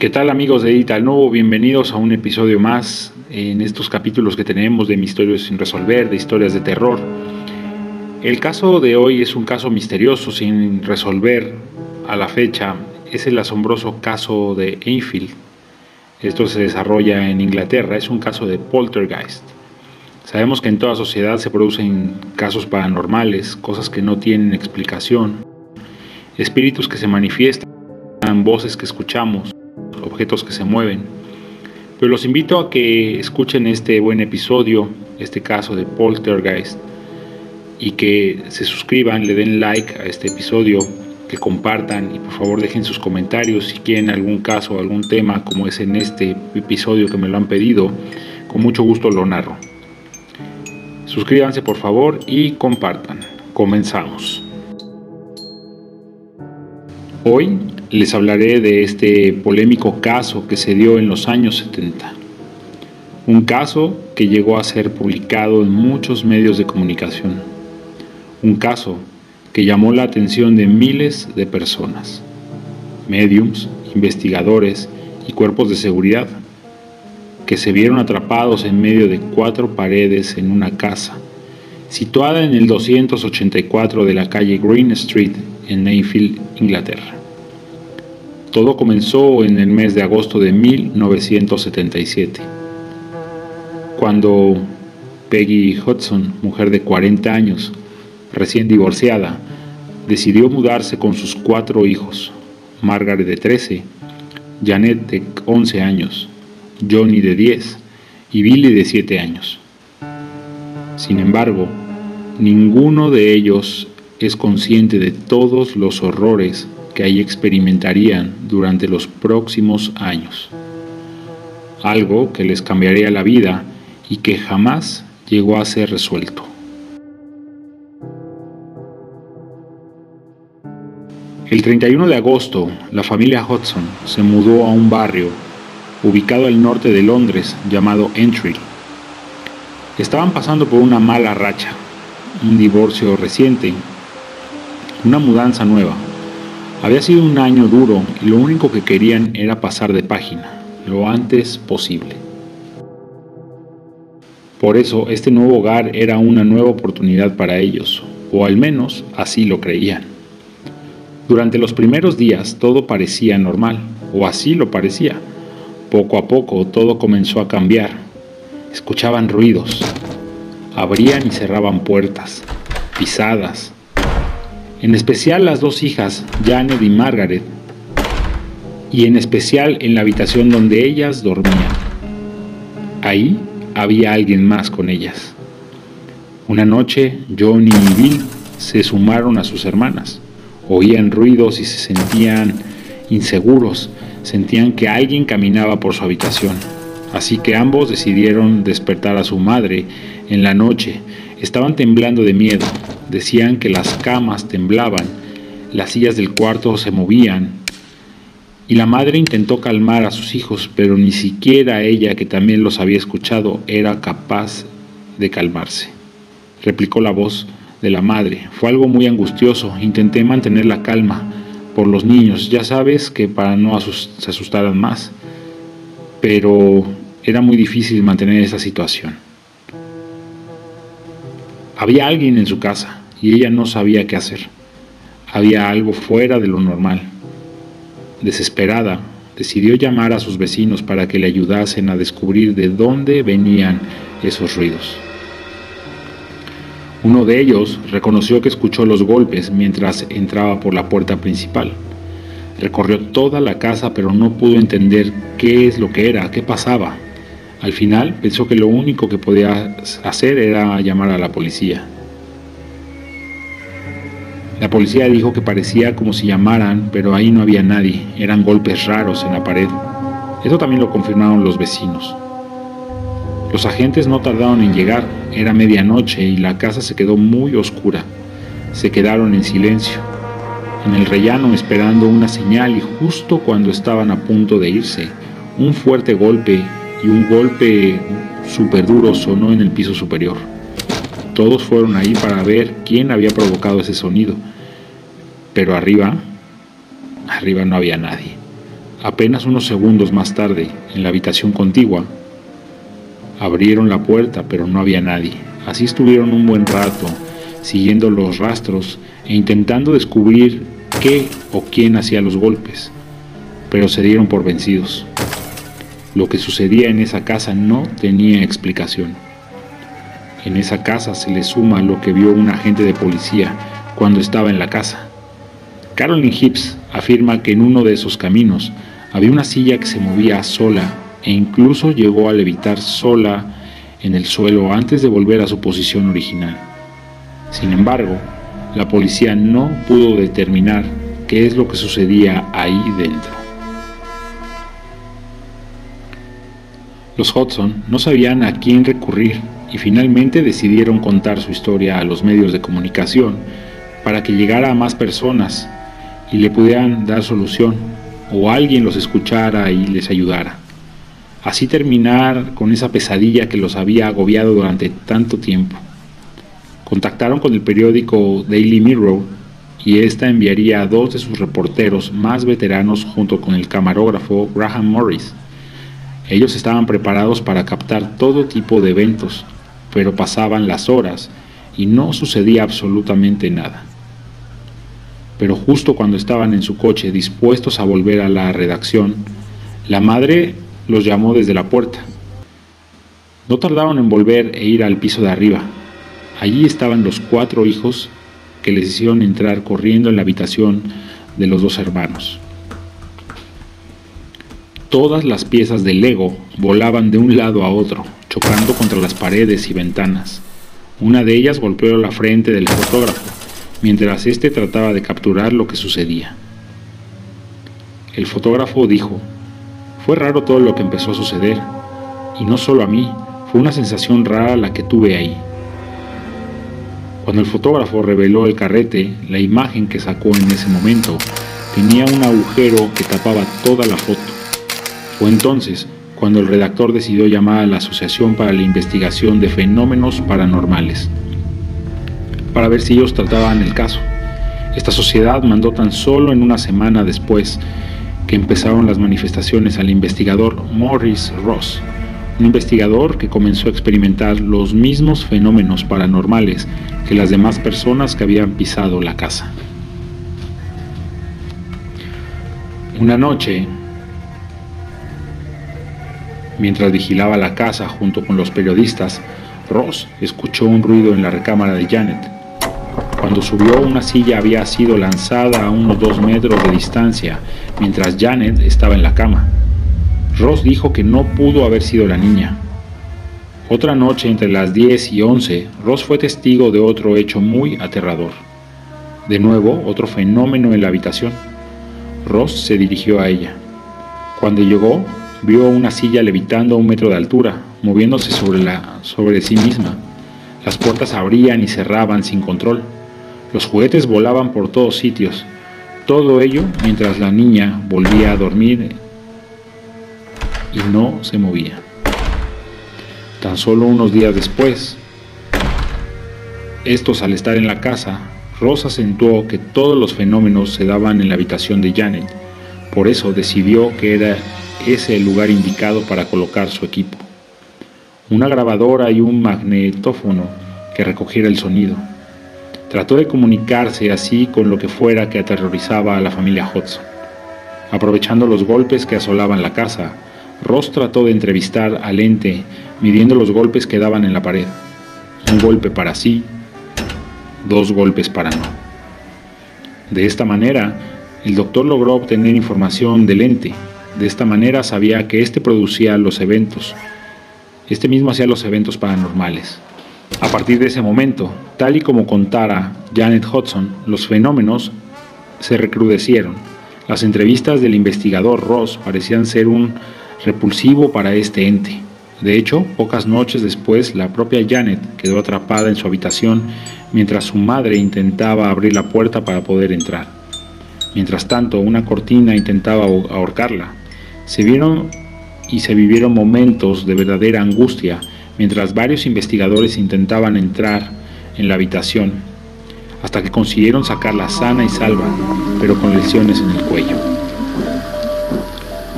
¿Qué tal amigos de Digital Nuevo? Bienvenidos a un episodio más en estos capítulos que tenemos de Misterios sin resolver, de historias de terror. El caso de hoy es un caso misterioso sin resolver a la fecha. Es el asombroso caso de Enfield. Esto se desarrolla en Inglaterra, es un caso de poltergeist. Sabemos que en toda sociedad se producen casos paranormales, cosas que no tienen explicación, espíritus que se manifiestan, voces que escuchamos, objetos que se mueven. Pero los invito a que escuchen este buen episodio, este caso de Poltergeist, y que se suscriban, le den like a este episodio, que compartan y por favor dejen sus comentarios si quieren algún caso, algún tema como es en este episodio que me lo han pedido, con mucho gusto lo narro. Suscríbanse por favor y compartan. Comenzamos. Hoy les hablaré de este polémico caso que se dio en los años 70. Un caso que llegó a ser publicado en muchos medios de comunicación. Un caso que llamó la atención de miles de personas, mediums, investigadores y cuerpos de seguridad, que se vieron atrapados en medio de cuatro paredes en una casa, situada en el 284 de la calle Green Street en Mayfield, Inglaterra. Todo comenzó en el mes de agosto de 1977, cuando Peggy Hudson, mujer de 40 años, recién divorciada, decidió mudarse con sus cuatro hijos, Margaret de 13, Janet de 11 años, Johnny de 10 y Billy de 7 años. Sin embargo, ninguno de ellos es consciente de todos los horrores que ahí experimentarían durante los próximos años. Algo que les cambiaría la vida y que jamás llegó a ser resuelto. El 31 de agosto, la familia Hudson se mudó a un barrio ubicado al norte de Londres llamado Entry. Estaban pasando por una mala racha, un divorcio reciente, una mudanza nueva, había sido un año duro y lo único que querían era pasar de página, lo antes posible. Por eso este nuevo hogar era una nueva oportunidad para ellos, o al menos así lo creían. Durante los primeros días todo parecía normal, o así lo parecía. Poco a poco todo comenzó a cambiar. Escuchaban ruidos, abrían y cerraban puertas, pisadas, en especial las dos hijas, Janet y Margaret, y en especial en la habitación donde ellas dormían. Ahí había alguien más con ellas. Una noche, Johnny y Bill se sumaron a sus hermanas. Oían ruidos y se sentían inseguros, sentían que alguien caminaba por su habitación. Así que ambos decidieron despertar a su madre en la noche. Estaban temblando de miedo, Decían que las camas temblaban, las sillas del cuarto se movían, y la madre intentó calmar a sus hijos, pero ni siquiera ella, que también los había escuchado, era capaz de calmarse. Replicó la voz de la madre. Fue algo muy angustioso. Intenté mantener la calma por los niños, ya sabes que para no se asustaran más. Pero era muy difícil mantener esa situación. Había alguien en su casa y ella no sabía qué hacer. Había algo fuera de lo normal. Desesperada, decidió llamar a sus vecinos para que le ayudasen a descubrir de dónde venían esos ruidos. Uno de ellos reconoció que escuchó los golpes mientras entraba por la puerta principal. Recorrió toda la casa pero no pudo entender qué es lo que era, qué pasaba. Al final pensó que lo único que podía hacer era llamar a la policía. La policía dijo que parecía como si llamaran, pero ahí no había nadie, eran golpes raros en la pared. Eso también lo confirmaron los vecinos. Los agentes no tardaron en llegar, era medianoche y la casa se quedó muy oscura. Se quedaron en silencio, en el rellano esperando una señal y justo cuando estaban a punto de irse, un fuerte golpe y un golpe súper duro sonó en el piso superior. Todos fueron ahí para ver quién había provocado ese sonido pero arriba, arriba no había nadie. Apenas unos segundos más tarde, en la habitación contigua, abrieron la puerta, pero no había nadie. Así estuvieron un buen rato, siguiendo los rastros e intentando descubrir qué o quién hacía los golpes, pero se dieron por vencidos. Lo que sucedía en esa casa no tenía explicación. En esa casa se le suma lo que vio un agente de policía cuando estaba en la casa. Carolyn Hibbs afirma que en uno de esos caminos había una silla que se movía sola e incluso llegó a levitar sola en el suelo antes de volver a su posición original. Sin embargo, la policía no pudo determinar qué es lo que sucedía ahí dentro. Los Hudson no sabían a quién recurrir y finalmente decidieron contar su historia a los medios de comunicación para que llegara a más personas y le pudieran dar solución o alguien los escuchara y les ayudara. Así terminar con esa pesadilla que los había agobiado durante tanto tiempo. Contactaron con el periódico Daily Mirror y ésta enviaría a dos de sus reporteros más veteranos junto con el camarógrafo Graham Morris. Ellos estaban preparados para captar todo tipo de eventos, pero pasaban las horas y no sucedía absolutamente nada pero justo cuando estaban en su coche dispuestos a volver a la redacción, la madre los llamó desde la puerta. No tardaron en volver e ir al piso de arriba. Allí estaban los cuatro hijos que les hicieron entrar corriendo en la habitación de los dos hermanos. Todas las piezas del Lego volaban de un lado a otro, chocando contra las paredes y ventanas. Una de ellas golpeó la frente del fotógrafo, mientras éste trataba de capturar lo que sucedía. El fotógrafo dijo, fue raro todo lo que empezó a suceder, y no solo a mí, fue una sensación rara la que tuve ahí. Cuando el fotógrafo reveló el carrete, la imagen que sacó en ese momento tenía un agujero que tapaba toda la foto. Fue entonces cuando el redactor decidió llamar a la Asociación para la Investigación de Fenómenos Paranormales para ver si ellos trataban el caso. Esta sociedad mandó tan solo en una semana después que empezaron las manifestaciones al investigador Morris Ross, un investigador que comenzó a experimentar los mismos fenómenos paranormales que las demás personas que habían pisado la casa. Una noche, mientras vigilaba la casa junto con los periodistas, Ross escuchó un ruido en la recámara de Janet cuando subió una silla había sido lanzada a unos dos metros de distancia mientras Janet estaba en la cama. Ross dijo que no pudo haber sido la niña. Otra noche entre las 10 y 11, Ross fue testigo de otro hecho muy aterrador. De nuevo, otro fenómeno en la habitación. Ross se dirigió a ella. Cuando llegó, vio una silla levitando a un metro de altura, moviéndose sobre, la, sobre sí misma. Las puertas abrían y cerraban sin control. Los juguetes volaban por todos sitios. Todo ello mientras la niña volvía a dormir y no se movía. Tan solo unos días después, estos al estar en la casa, Rosa acentuó que todos los fenómenos se daban en la habitación de Janet. Por eso decidió que era ese el lugar indicado para colocar su equipo. Una grabadora y un magnetófono que recogiera el sonido. Trató de comunicarse así con lo que fuera que aterrorizaba a la familia Hudson. Aprovechando los golpes que asolaban la casa, Ross trató de entrevistar al ente midiendo los golpes que daban en la pared. Un golpe para sí, dos golpes para no. De esta manera, el doctor logró obtener información del ente. De esta manera sabía que éste producía los eventos. Este mismo hacía los eventos paranormales. A partir de ese momento, tal y como contara Janet Hudson, los fenómenos se recrudecieron. Las entrevistas del investigador Ross parecían ser un repulsivo para este ente. De hecho, pocas noches después, la propia Janet quedó atrapada en su habitación mientras su madre intentaba abrir la puerta para poder entrar. Mientras tanto, una cortina intentaba ahorcarla. Se vieron y se vivieron momentos de verdadera angustia mientras varios investigadores intentaban entrar en la habitación, hasta que consiguieron sacarla sana y salva, pero con lesiones en el cuello.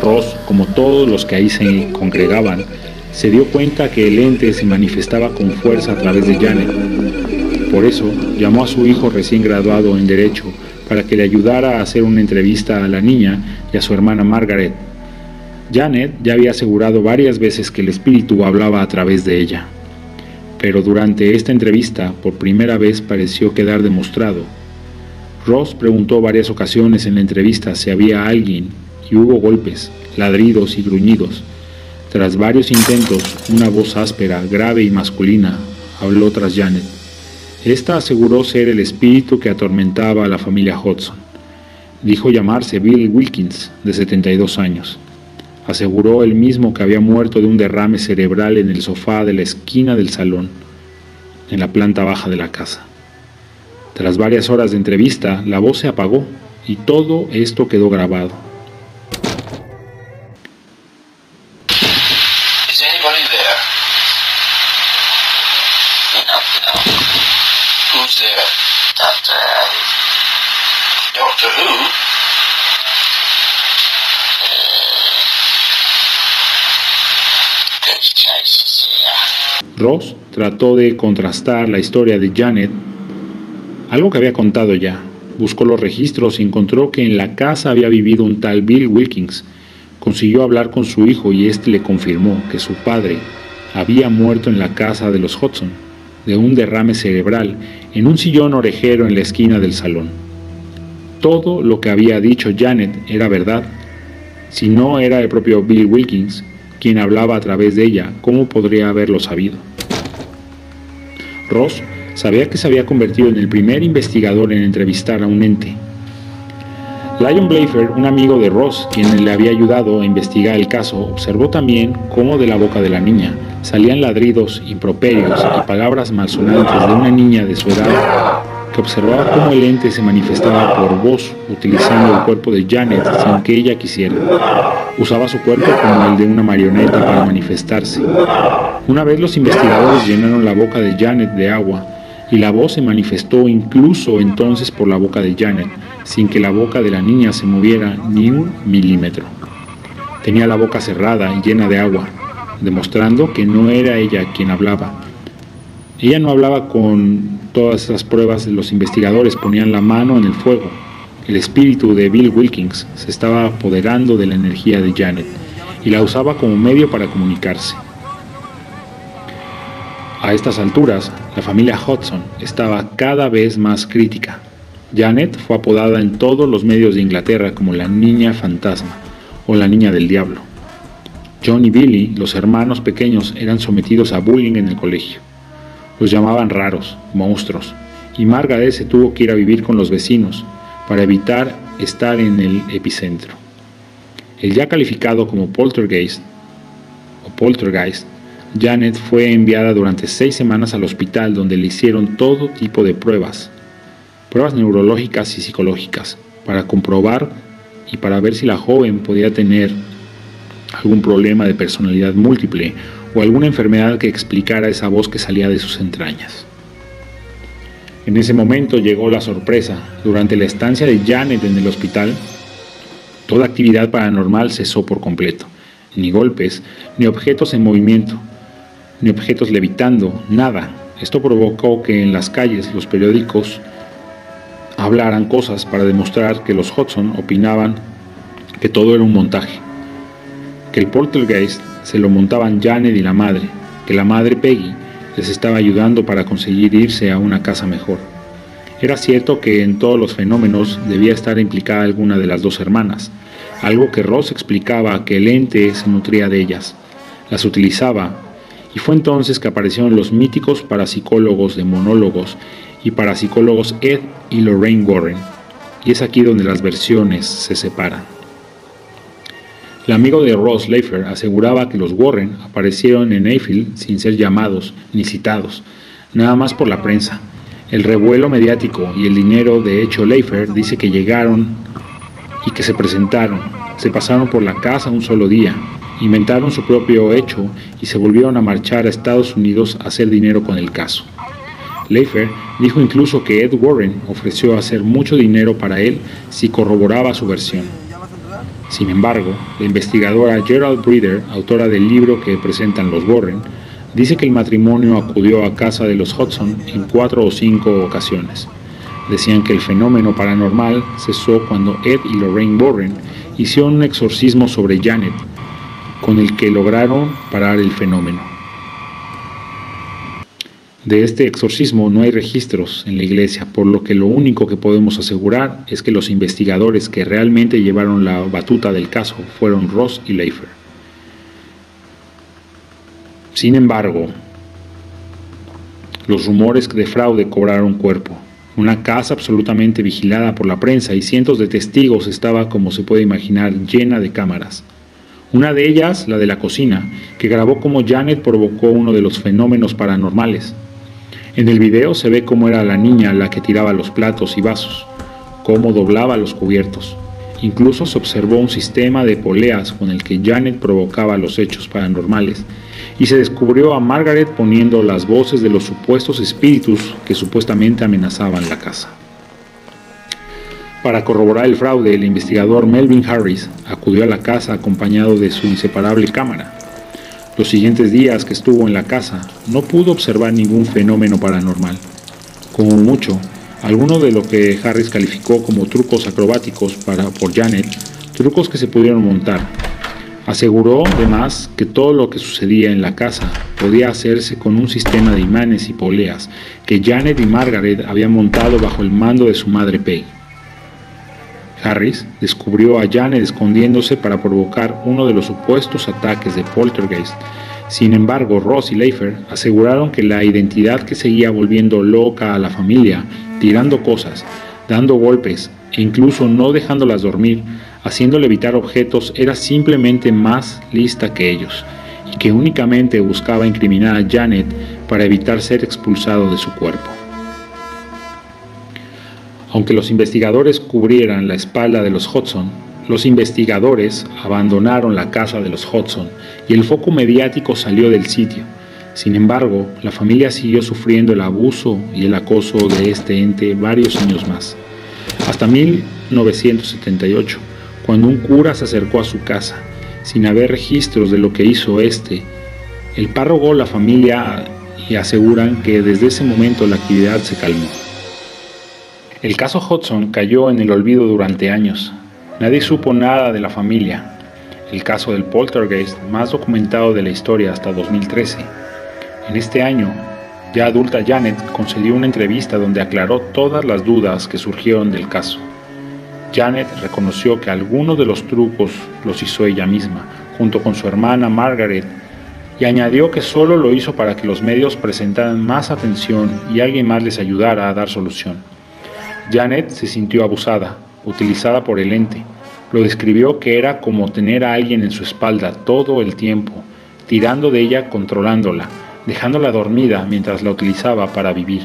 Ross, como todos los que ahí se congregaban, se dio cuenta que el ente se manifestaba con fuerza a través de Janet. Por eso llamó a su hijo recién graduado en Derecho para que le ayudara a hacer una entrevista a la niña y a su hermana Margaret. Janet ya había asegurado varias veces que el espíritu hablaba a través de ella. Pero durante esta entrevista, por primera vez pareció quedar demostrado. Ross preguntó varias ocasiones en la entrevista si había alguien, y hubo golpes, ladridos y gruñidos. Tras varios intentos, una voz áspera, grave y masculina habló tras Janet. Esta aseguró ser el espíritu que atormentaba a la familia Hudson. Dijo llamarse Bill Wilkins, de 72 años. Aseguró él mismo que había muerto de un derrame cerebral en el sofá de la esquina del salón, en la planta baja de la casa. Tras varias horas de entrevista, la voz se apagó y todo esto quedó grabado. Trató de contrastar la historia de Janet, algo que había contado ya. Buscó los registros y encontró que en la casa había vivido un tal Bill Wilkins. Consiguió hablar con su hijo y éste le confirmó que su padre había muerto en la casa de los Hudson, de un derrame cerebral, en un sillón orejero en la esquina del salón. Todo lo que había dicho Janet era verdad. Si no era el propio Bill Wilkins, quien hablaba a través de ella, ¿cómo podría haberlo sabido? Ross sabía que se había convertido en el primer investigador en entrevistar a un ente. Lion Blafer, un amigo de Ross, quien le había ayudado a investigar el caso, observó también cómo de la boca de la niña salían ladridos, improperios y palabras malsonantes de una niña de su edad que observaba cómo el ente se manifestaba por voz utilizando el cuerpo de Janet sin que ella quisiera. Usaba su cuerpo como el de una marioneta para manifestarse. Una vez los investigadores llenaron la boca de Janet de agua y la voz se manifestó incluso entonces por la boca de Janet, sin que la boca de la niña se moviera ni un milímetro. Tenía la boca cerrada y llena de agua, demostrando que no era ella quien hablaba. Ella no hablaba con todas esas pruebas, los investigadores ponían la mano en el fuego. El espíritu de Bill Wilkins se estaba apoderando de la energía de Janet y la usaba como medio para comunicarse. A estas alturas, la familia Hudson estaba cada vez más crítica. Janet fue apodada en todos los medios de Inglaterra como la niña fantasma o la niña del diablo. John y Billy, los hermanos pequeños, eran sometidos a bullying en el colegio. Los llamaban raros, monstruos, y Margaret se tuvo que ir a vivir con los vecinos para evitar estar en el epicentro. El ya calificado como poltergeist o poltergeist, Janet fue enviada durante seis semanas al hospital donde le hicieron todo tipo de pruebas, pruebas neurológicas y psicológicas, para comprobar y para ver si la joven podía tener algún problema de personalidad múltiple o alguna enfermedad que explicara esa voz que salía de sus entrañas. En ese momento llegó la sorpresa. Durante la estancia de Janet en el hospital, toda actividad paranormal cesó por completo. Ni golpes, ni objetos en movimiento, ni objetos levitando, nada. Esto provocó que en las calles los periódicos hablaran cosas para demostrar que los Hudson opinaban que todo era un montaje que el poltergeist se lo montaban Janet y la madre, que la madre Peggy les estaba ayudando para conseguir irse a una casa mejor. Era cierto que en todos los fenómenos debía estar implicada alguna de las dos hermanas, algo que Ross explicaba que el ente se nutría de ellas, las utilizaba, y fue entonces que aparecieron los míticos parapsicólogos de monólogos y parapsicólogos Ed y Lorraine Warren, y es aquí donde las versiones se separan. El amigo de Ross Leifer aseguraba que los Warren aparecieron en Eiffel sin ser llamados ni citados, nada más por la prensa. El revuelo mediático y el dinero de hecho Leifer dice que llegaron y que se presentaron, se pasaron por la casa un solo día, inventaron su propio hecho y se volvieron a marchar a Estados Unidos a hacer dinero con el caso. Leifer dijo incluso que Ed Warren ofreció hacer mucho dinero para él si corroboraba su versión. Sin embargo, la investigadora Gerald Breeder, autora del libro que presentan los Warren, dice que el matrimonio acudió a casa de los Hudson en cuatro o cinco ocasiones. Decían que el fenómeno paranormal cesó cuando Ed y Lorraine Warren hicieron un exorcismo sobre Janet, con el que lograron parar el fenómeno. De este exorcismo no hay registros en la iglesia, por lo que lo único que podemos asegurar es que los investigadores que realmente llevaron la batuta del caso fueron Ross y Leifer. Sin embargo, los rumores de fraude cobraron cuerpo. Una casa absolutamente vigilada por la prensa y cientos de testigos estaba, como se puede imaginar, llena de cámaras. Una de ellas, la de la cocina, que grabó cómo Janet provocó uno de los fenómenos paranormales. En el video se ve cómo era la niña la que tiraba los platos y vasos, cómo doblaba los cubiertos. Incluso se observó un sistema de poleas con el que Janet provocaba los hechos paranormales y se descubrió a Margaret poniendo las voces de los supuestos espíritus que supuestamente amenazaban la casa. Para corroborar el fraude, el investigador Melvin Harris acudió a la casa acompañado de su inseparable cámara. Los siguientes días que estuvo en la casa, no pudo observar ningún fenómeno paranormal. Como mucho, alguno de lo que Harris calificó como trucos acrobáticos para, por Janet, trucos que se pudieron montar. Aseguró además que todo lo que sucedía en la casa podía hacerse con un sistema de imanes y poleas que Janet y Margaret habían montado bajo el mando de su madre Peggy. Harris descubrió a Janet escondiéndose para provocar uno de los supuestos ataques de poltergeist. Sin embargo, Ross y Leifer aseguraron que la identidad que seguía volviendo loca a la familia, tirando cosas, dando golpes e incluso no dejándolas dormir, haciéndole evitar objetos, era simplemente más lista que ellos y que únicamente buscaba incriminar a Janet para evitar ser expulsado de su cuerpo. Aunque los investigadores cubrieran la espalda de los Hudson, los investigadores abandonaron la casa de los Hudson y el foco mediático salió del sitio. Sin embargo, la familia siguió sufriendo el abuso y el acoso de este ente varios años más. Hasta 1978, cuando un cura se acercó a su casa, sin haber registros de lo que hizo este, el párroco, la familia y aseguran que desde ese momento la actividad se calmó. El caso Hudson cayó en el olvido durante años. Nadie supo nada de la familia. El caso del poltergeist más documentado de la historia hasta 2013. En este año, ya adulta Janet concedió una entrevista donde aclaró todas las dudas que surgieron del caso. Janet reconoció que algunos de los trucos los hizo ella misma, junto con su hermana Margaret, y añadió que solo lo hizo para que los medios presentaran más atención y alguien más les ayudara a dar solución. Janet se sintió abusada, utilizada por el ente. Lo describió que era como tener a alguien en su espalda todo el tiempo, tirando de ella, controlándola, dejándola dormida mientras la utilizaba para vivir.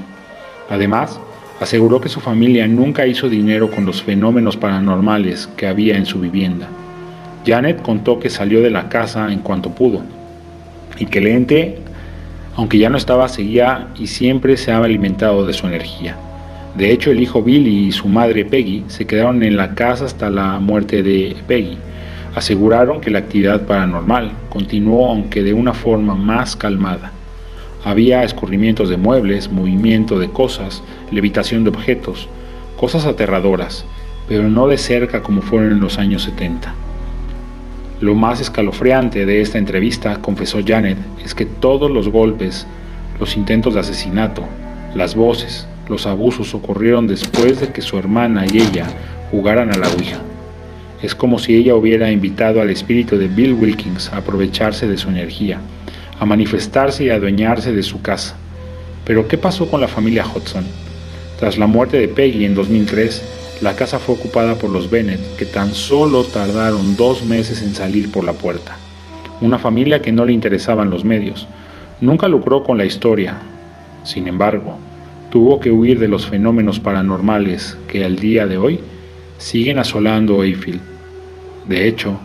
Además, aseguró que su familia nunca hizo dinero con los fenómenos paranormales que había en su vivienda. Janet contó que salió de la casa en cuanto pudo y que el ente, aunque ya no estaba, seguía y siempre se ha alimentado de su energía. De hecho, el hijo Billy y su madre Peggy se quedaron en la casa hasta la muerte de Peggy. Aseguraron que la actividad paranormal continuó aunque de una forma más calmada. Había escurrimientos de muebles, movimiento de cosas, levitación de objetos, cosas aterradoras, pero no de cerca como fueron en los años 70. Lo más escalofriante de esta entrevista, confesó Janet, es que todos los golpes, los intentos de asesinato, las voces, los abusos ocurrieron después de que su hermana y ella jugaran a la Ouija. Es como si ella hubiera invitado al espíritu de Bill Wilkins a aprovecharse de su energía, a manifestarse y adueñarse de su casa. Pero ¿qué pasó con la familia Hudson? Tras la muerte de Peggy en 2003, la casa fue ocupada por los Bennett, que tan solo tardaron dos meses en salir por la puerta. Una familia que no le interesaban los medios. Nunca lucró con la historia. Sin embargo, tuvo que huir de los fenómenos paranormales que al día de hoy siguen asolando Eiffel. De hecho,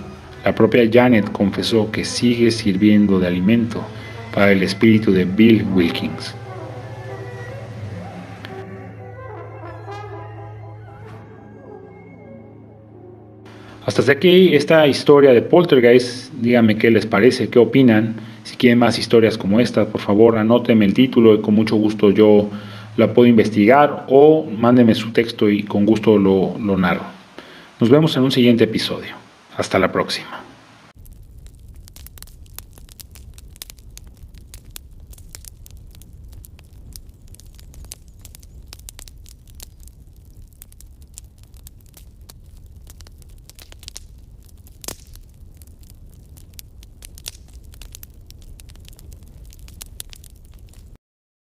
la propia Janet confesó que sigue sirviendo de alimento para el espíritu de Bill Wilkins. Hasta aquí esta historia de Poltergeist. Díganme qué les parece, qué opinan. Si quieren más historias como esta, por favor anótenme el título y con mucho gusto yo la puedo investigar o mándenme su texto y con gusto lo, lo narro. Nos vemos en un siguiente episodio. Hasta la próxima.